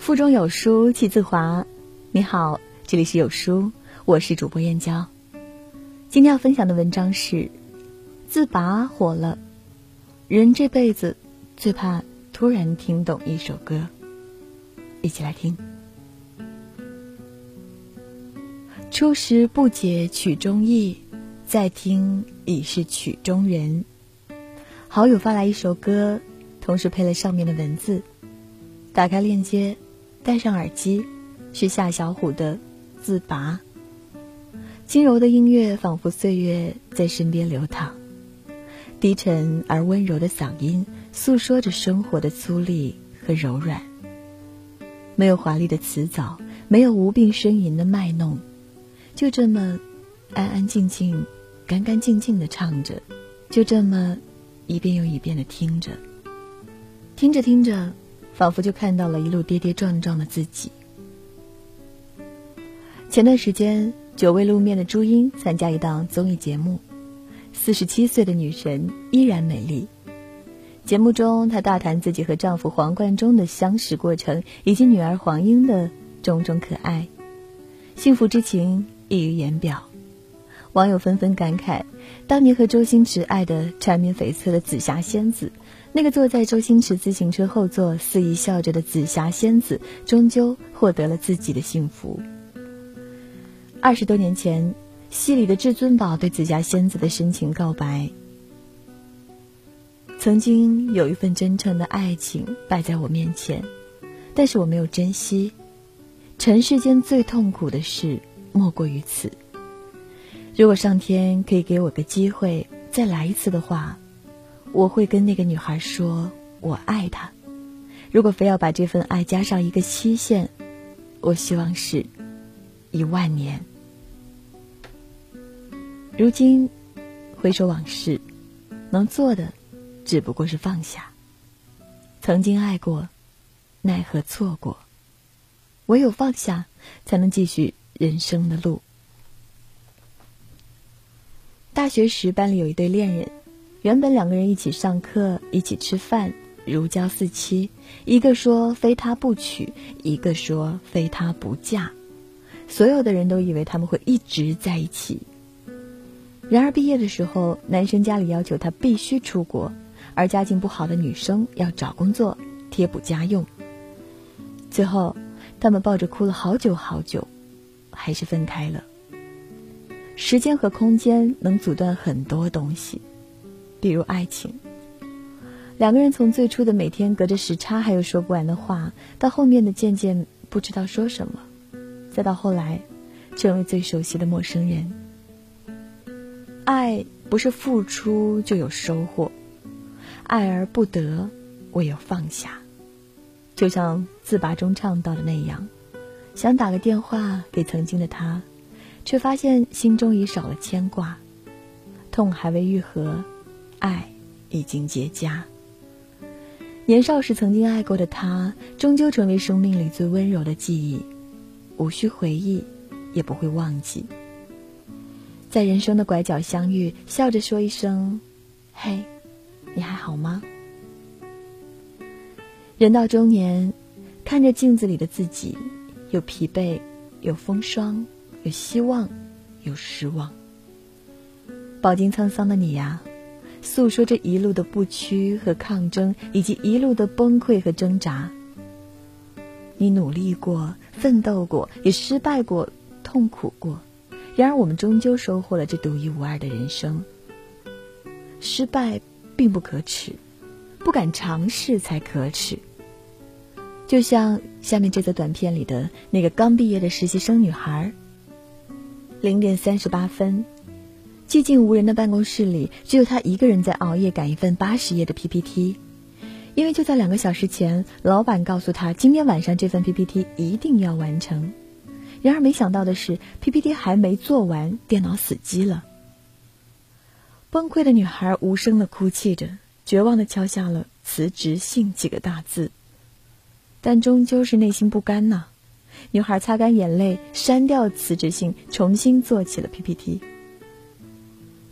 腹中有书气自华。你好，这里是有书，我是主播燕娇。今天要分享的文章是：自拔火了，人这辈子最怕突然听懂一首歌。一起来听。初时不解曲中意，再听已是曲中人。好友发来一首歌，同时配了上面的文字。打开链接，戴上耳机，是夏小虎的《自拔》。轻柔的音乐仿佛岁月在身边流淌，低沉而温柔的嗓音诉说着生活的粗粝和柔软。没有华丽的词藻，没有无病呻吟的卖弄，就这么安安静静、干干净净的唱着，就这么一遍又一遍的听着，听着听着，仿佛就看到了一路跌跌撞撞的自己。前段时间，久未露面的朱茵参加一档综艺节目，四十七岁的女神依然美丽。节目中，她大谈自己和丈夫黄贯中的相识过程，以及女儿黄英的种种可爱，幸福之情溢于言表。网友纷纷感慨：当年和周星驰爱的缠绵悱恻的紫霞仙子，那个坐在周星驰自行车后座肆意笑着的紫霞仙子，终究获得了自己的幸福。二十多年前，戏里的至尊宝对紫霞仙子的深情告白。曾经有一份真诚的爱情摆在我面前，但是我没有珍惜。尘世间最痛苦的事莫过于此。如果上天可以给我个机会再来一次的话，我会跟那个女孩说我爱她。如果非要把这份爱加上一个期限，我希望是一万年。如今回首往事，能做的。只不过是放下。曾经爱过，奈何错过。唯有放下，才能继续人生的路。大学时，班里有一对恋人，原本两个人一起上课，一起吃饭，如胶似漆。一个说非他不娶，一个说非他不嫁。所有的人都以为他们会一直在一起。然而毕业的时候，男生家里要求他必须出国。而家境不好的女生要找工作贴补家用。最后，他们抱着哭了好久好久，还是分开了。时间和空间能阻断很多东西，比如爱情。两个人从最初的每天隔着时差还有说不完的话，到后面的渐渐不知道说什么，再到后来，成为最熟悉的陌生人。爱不是付出就有收获。爱而不得，唯有放下。就像自拔中唱到的那样，想打个电话给曾经的他，却发现心中已少了牵挂，痛还未愈合，爱已经结痂。年少时曾经爱过的他，终究成为生命里最温柔的记忆，无需回忆，也不会忘记。在人生的拐角相遇，笑着说一声：“嘿。”你还好吗？人到中年，看着镜子里的自己，有疲惫，有风霜，有希望，有失望。饱经沧桑的你呀，诉说着一路的不屈和抗争，以及一路的崩溃和挣扎。你努力过，奋斗过，也失败过，痛苦过。然而，我们终究收获了这独一无二的人生。失败。并不可耻，不敢尝试才可耻。就像下面这则短片里的那个刚毕业的实习生女孩。零点三十八分，寂静无人的办公室里，只有她一个人在熬夜赶一份八十页的 PPT。因为就在两个小时前，老板告诉她今天晚上这份 PPT 一定要完成。然而没想到的是，PPT 还没做完，电脑死机了。崩溃的女孩无声的哭泣着，绝望的敲下了“辞职信”几个大字，但终究是内心不甘呐。女孩擦干眼泪，删掉辞职信，重新做起了 PPT。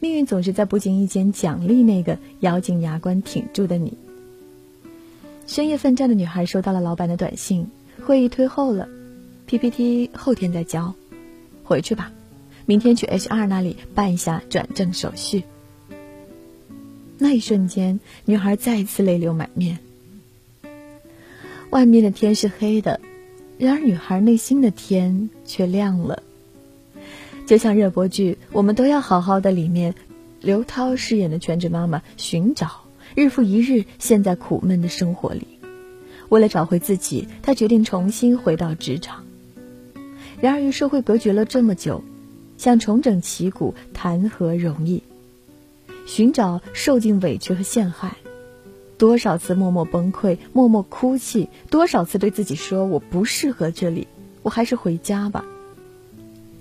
命运总是在不经意间奖励那个咬紧牙关挺住的你。深夜奋战的女孩收到了老板的短信，会议推后了，PPT 后天再交，回去吧，明天去 HR 那里办一下转正手续。那一瞬间，女孩再一次泪流满面。外面的天是黑的，然而女孩内心的天却亮了。就像热播剧《我们都要好好的》里面，刘涛饰演的全职妈妈寻找，日复一日陷在苦闷的生活里。为了找回自己，她决定重新回到职场。然而与社会隔绝了这么久，想重整旗鼓，谈何容易？寻找受尽委屈和陷害。多少次默默崩溃，默默哭泣？多少次对自己说我不适合这里，我还是回家吧。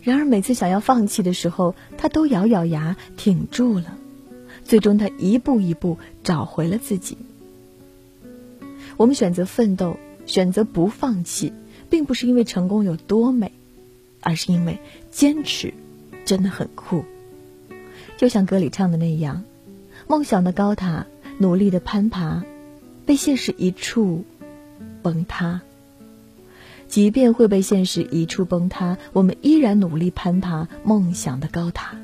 然而每次想要放弃的时候，他都咬咬牙挺住了。最终，他一步一步找回了自己。我们选择奋斗，选择不放弃，并不是因为成功有多美，而是因为坚持真的很酷。就像歌里唱的那样，梦想的高塔。努力的攀爬，被现实一触崩塌。即便会被现实一触崩塌，我们依然努力攀爬梦想的高塔。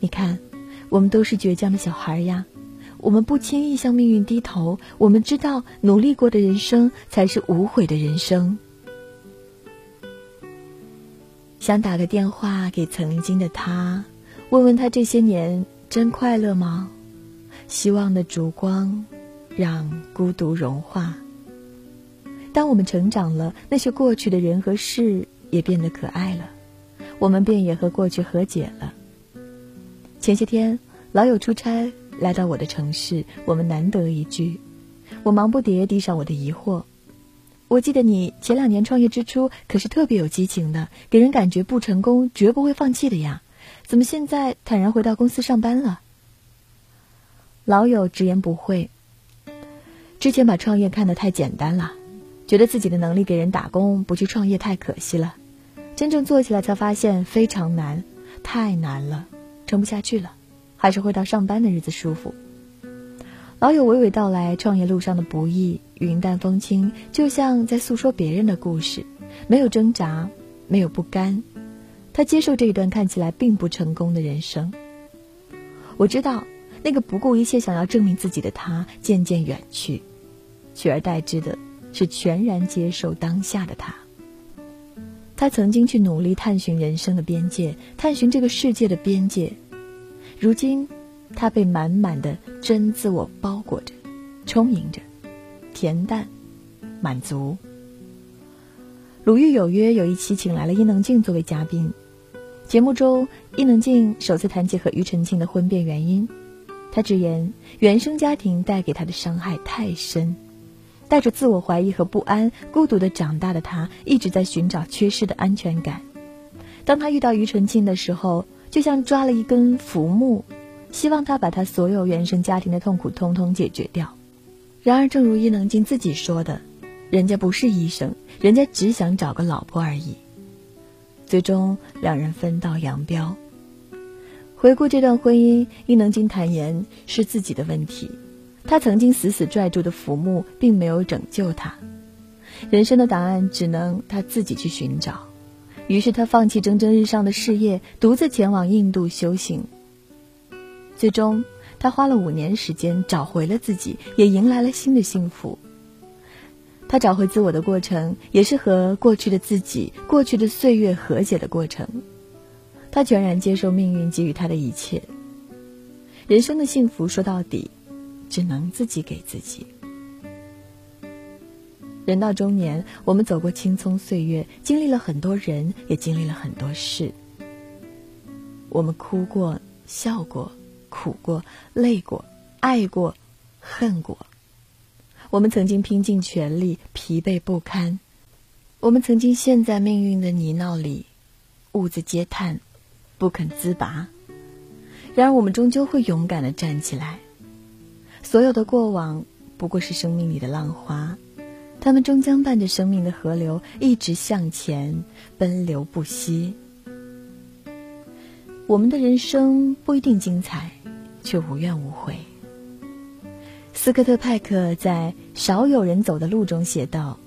你看，我们都是倔强的小孩呀，我们不轻易向命运低头。我们知道，努力过的人生才是无悔的人生。想打个电话给曾经的他，问问他这些年真快乐吗？希望的烛光，让孤独融化。当我们成长了，那些过去的人和事也变得可爱了，我们便也和过去和解了。前些天，老友出差来到我的城市，我们难得一聚。我忙不迭递上我的疑惑：“我记得你前两年创业之初可是特别有激情的，给人感觉不成功绝不会放弃的呀，怎么现在坦然回到公司上班了？”老友直言不讳。之前把创业看得太简单了，觉得自己的能力给人打工，不去创业太可惜了。真正做起来才发现非常难，太难了，撑不下去了，还是回到上班的日子舒服。老友娓娓道来创业路上的不易，云淡风轻，就像在诉说别人的故事，没有挣扎，没有不甘。他接受这一段看起来并不成功的人生。我知道。那个不顾一切想要证明自己的他渐渐远去，取而代之的是全然接受当下的他。他曾经去努力探寻人生的边界，探寻这个世界的边界。如今，他被满满的真自我包裹着，充盈着，恬淡，满足。鲁豫有约有一期请来了伊能静作为嘉宾，节目中伊能静首次谈及和庾澄庆的婚变原因。她直言，原生家庭带给她的伤害太深，带着自我怀疑和不安，孤独的长大的他一直在寻找缺失的安全感。当他遇到庾澄庆的时候，就像抓了一根浮木，希望他把他所有原生家庭的痛苦通通解决掉。然而，正如伊能静自己说的，人家不是医生，人家只想找个老婆而已。最终，两人分道扬镳。回顾这段婚姻，伊能静坦言是自己的问题，他曾经死死拽住的浮木并没有拯救他，人生的答案只能他自己去寻找。于是他放弃蒸蒸日上的事业，独自前往印度修行。最终，他花了五年时间找回了自己，也迎来了新的幸福。他找回自我的过程，也是和过去的自己、过去的岁月和解的过程。他全然接受命运给予他的一切。人生的幸福说到底，只能自己给自己。人到中年，我们走过青葱岁月，经历了很多人，也经历了很多事。我们哭过、笑过、苦过、累过、爱过、恨过。我们曾经拼尽全力，疲惫不堪。我们曾经陷在命运的泥淖里，兀自嗟叹。不肯自拔，然而我们终究会勇敢的站起来。所有的过往不过是生命里的浪花，它们终将伴着生命的河流一直向前奔流不息。我们的人生不一定精彩，却无怨无悔。斯科特派克在《少有人走的路》中写道：“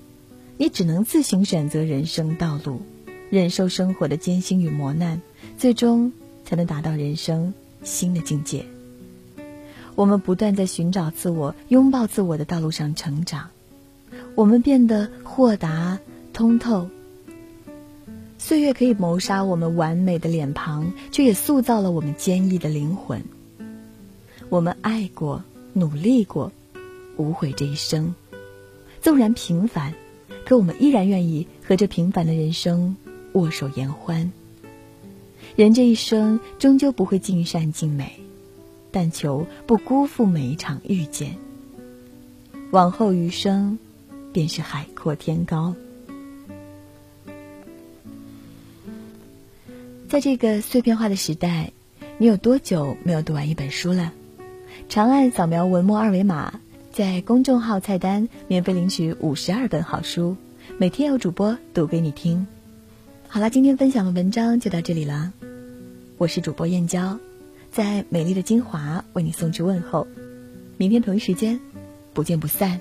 你只能自行选择人生道路，忍受生活的艰辛与磨难，最终才能达到人生新的境界。我们不断在寻找自我、拥抱自我的道路上成长，我们变得豁达、通透。岁月可以谋杀我们完美的脸庞，却也塑造了我们坚毅的灵魂。我们爱过，努力过，无悔这一生。纵然平凡，可我们依然愿意和这平凡的人生握手言欢。人这一生终究不会尽善尽美，但求不辜负每一场遇见。往后余生，便是海阔天高。在这个碎片化的时代，你有多久没有读完一本书了？长按扫描文末二维码，在公众号菜单免费领取五十二本好书，每天有主播读给你听。好了，今天分享的文章就到这里了。我是主播燕娇，在美丽的金华为你送去问候。明天同一时间，不见不散。